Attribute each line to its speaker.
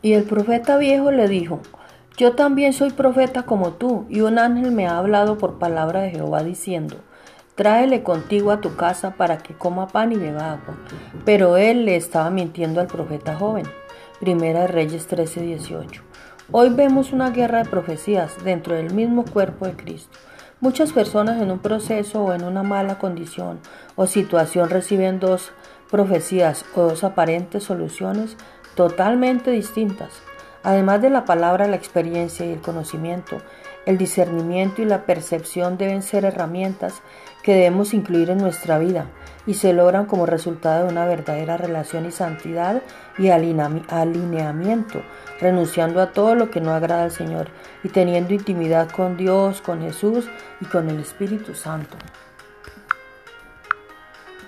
Speaker 1: Y el profeta viejo le dijo, Yo también soy profeta como tú, y un ángel me ha hablado por palabra de Jehová diciendo, Tráele contigo a tu casa para que coma pan y beba agua. Pero él le estaba mintiendo al profeta joven. Primera de Reyes 13:18. Hoy vemos una guerra de profecías dentro del mismo cuerpo de Cristo. Muchas personas en un proceso o en una mala condición o situación reciben dos profecías o dos aparentes soluciones totalmente distintas. Además de la palabra, la experiencia y el conocimiento, el discernimiento y la percepción deben ser herramientas que debemos incluir en nuestra vida y se logran como resultado de una verdadera relación y santidad y alineamiento, renunciando a todo lo que no agrada al Señor y teniendo intimidad con Dios, con Jesús y con el Espíritu Santo.